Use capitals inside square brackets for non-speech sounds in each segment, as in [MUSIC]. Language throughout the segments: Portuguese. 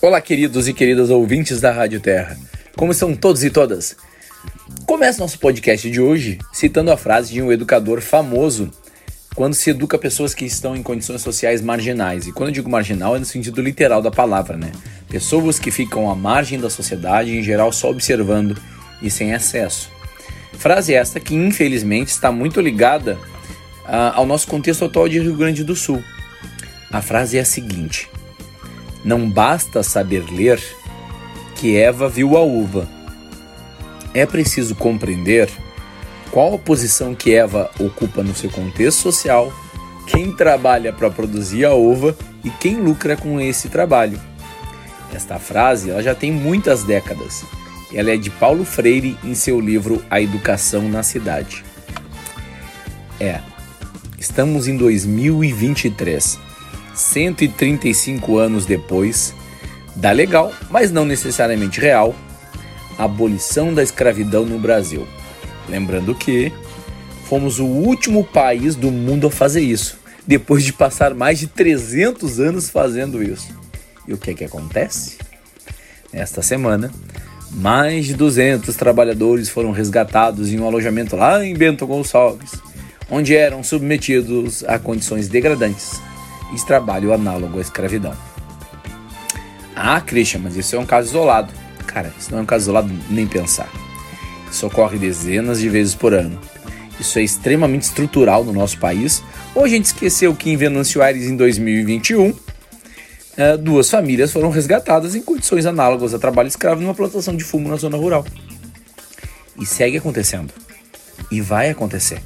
Olá, queridos e queridas ouvintes da Rádio Terra. Como estão todos e todas? Começa nosso podcast de hoje citando a frase de um educador famoso quando se educa pessoas que estão em condições sociais marginais. E quando eu digo marginal é no sentido literal da palavra, né? Pessoas que ficam à margem da sociedade, em geral só observando e sem acesso. Frase esta que infelizmente está muito ligada uh, ao nosso contexto atual de Rio Grande do Sul. A frase é a seguinte: não basta saber ler que Eva viu a uva. É preciso compreender qual a posição que Eva ocupa no seu contexto social, quem trabalha para produzir a uva e quem lucra com esse trabalho. Esta frase ela já tem muitas décadas. Ela é de Paulo Freire em seu livro A Educação na Cidade. É, estamos em 2023 135 anos depois da legal, mas não necessariamente real, abolição da escravidão no Brasil. Lembrando que fomos o último país do mundo a fazer isso, depois de passar mais de 300 anos fazendo isso. E o que é que acontece? Nesta semana, mais de 200 trabalhadores foram resgatados em um alojamento lá em Bento Gonçalves, onde eram submetidos a condições degradantes e trabalho análogo à escravidão. Ah, Christian, mas isso é um caso isolado. Cara, isso não é um caso isolado nem pensar. Isso ocorre dezenas de vezes por ano. Isso é extremamente estrutural no nosso país. Ou a gente esqueceu que em Venâncio Aires, em 2021, eh, duas famílias foram resgatadas em condições análogas a trabalho escravo numa plantação de fumo na zona rural. E segue acontecendo. E vai acontecer.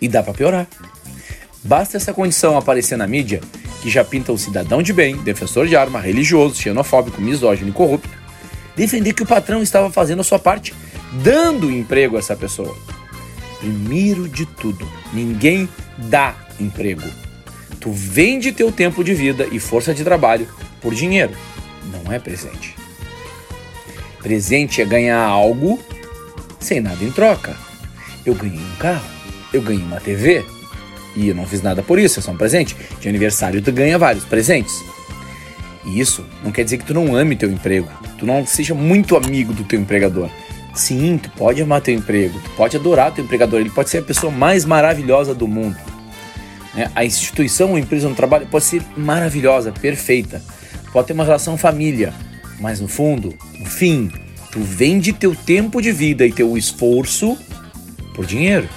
E dá para piorar. Basta essa condição aparecer na mídia que já pinta o cidadão de bem, defensor de arma, religioso, xenofóbico, misógino e corrupto, defender que o patrão estava fazendo a sua parte, dando emprego a essa pessoa. Primeiro de tudo, ninguém dá emprego. Tu vende teu tempo de vida e força de trabalho por dinheiro, não é presente. Presente é ganhar algo sem nada em troca. Eu ganhei um carro, eu ganhei uma TV, e eu não fiz nada por isso, é só um presente. De aniversário tu ganha vários presentes. E isso não quer dizer que tu não ame teu emprego, tu não seja muito amigo do teu empregador. Sim, tu pode amar teu emprego, tu pode adorar teu empregador, ele pode ser a pessoa mais maravilhosa do mundo. Né? A instituição, a empresa no trabalho pode ser maravilhosa, perfeita, pode ter uma relação família, mas no fundo, no fim, tu vende teu tempo de vida e teu esforço por dinheiro.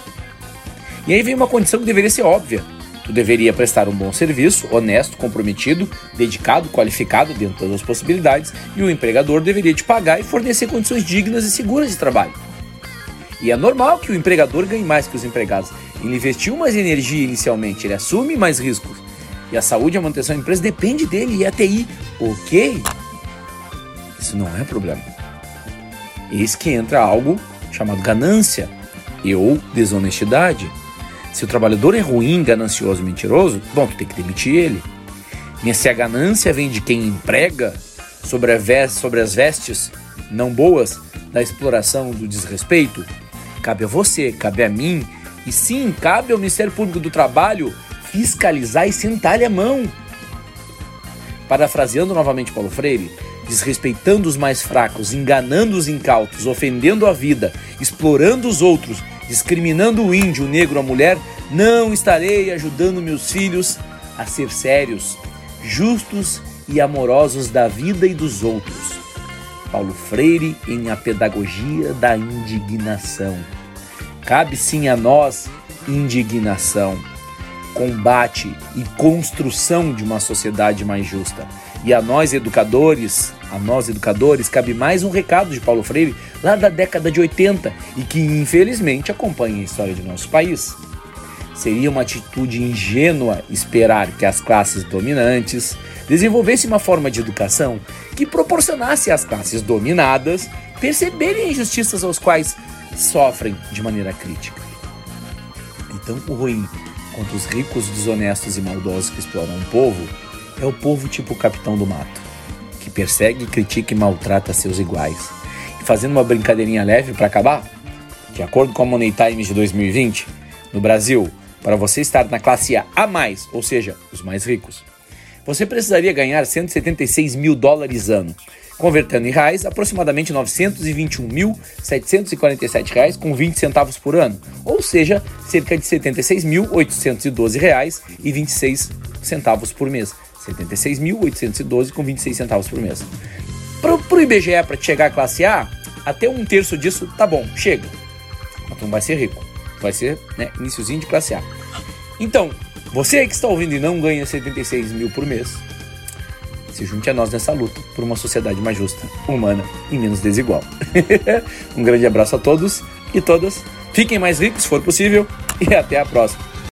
E aí vem uma condição que deveria ser óbvia. Tu deveria prestar um bom serviço, honesto, comprometido, dedicado, qualificado dentro das possibilidades, e o empregador deveria te pagar e fornecer condições dignas e seguras de trabalho. E é normal que o empregador ganhe mais que os empregados. Ele investiu mais energia inicialmente, ele assume mais riscos. E a saúde e a manutenção da empresa depende dele e a TI. Ok? Isso não é problema. Eis que entra algo chamado ganância e ou desonestidade. Se o trabalhador é ruim, ganancioso, mentiroso, bom, tu tem que demitir ele. Mas se a ganância vem de quem emprega sobre, veste, sobre as vestes não boas da exploração do desrespeito, cabe a você, cabe a mim, e sim, cabe ao Ministério Público do Trabalho fiscalizar e sentar-lhe a mão. Parafraseando novamente Paulo Freire, desrespeitando os mais fracos, enganando os incautos, ofendendo a vida, explorando os outros discriminando o índio, o negro, a mulher, não estarei ajudando meus filhos a ser sérios, justos e amorosos da vida e dos outros. Paulo Freire em A Pedagogia da Indignação. Cabe sim a nós indignação, combate e construção de uma sociedade mais justa. E a nós educadores, a nós educadores, cabe mais um recado de Paulo Freire lá da década de 80 e que infelizmente acompanha a história de nosso país. Seria uma atitude ingênua esperar que as classes dominantes desenvolvessem uma forma de educação que proporcionasse às classes dominadas perceberem injustiças aos quais sofrem de maneira crítica. Então, o ruim contra os ricos, desonestos e maldosos que exploram o povo é o povo tipo capitão do mato, persegue, critica e maltrata seus iguais. E fazendo uma brincadeirinha leve para acabar, de acordo com a Money Times de 2020, no Brasil, para você estar na classe A a mais, ou seja, os mais ricos, você precisaria ganhar 176 mil dólares ano. Convertendo em reais, aproximadamente 921.747 reais com 20 centavos por ano, ou seja, cerca de 76.812 reais e 26 centavos por mês. 76.812 com 26 centavos por mês. Para o IBGE, para chegar à classe A, até um terço disso tá bom, chega. Mas tu não vai ser rico. Vai ser né, iníciozinho de classe A. Então, você que está ouvindo e não ganha 76 mil por mês, se junte a nós nessa luta por uma sociedade mais justa, humana e menos desigual. [LAUGHS] um grande abraço a todos e todas. Fiquem mais ricos se for possível e até a próxima.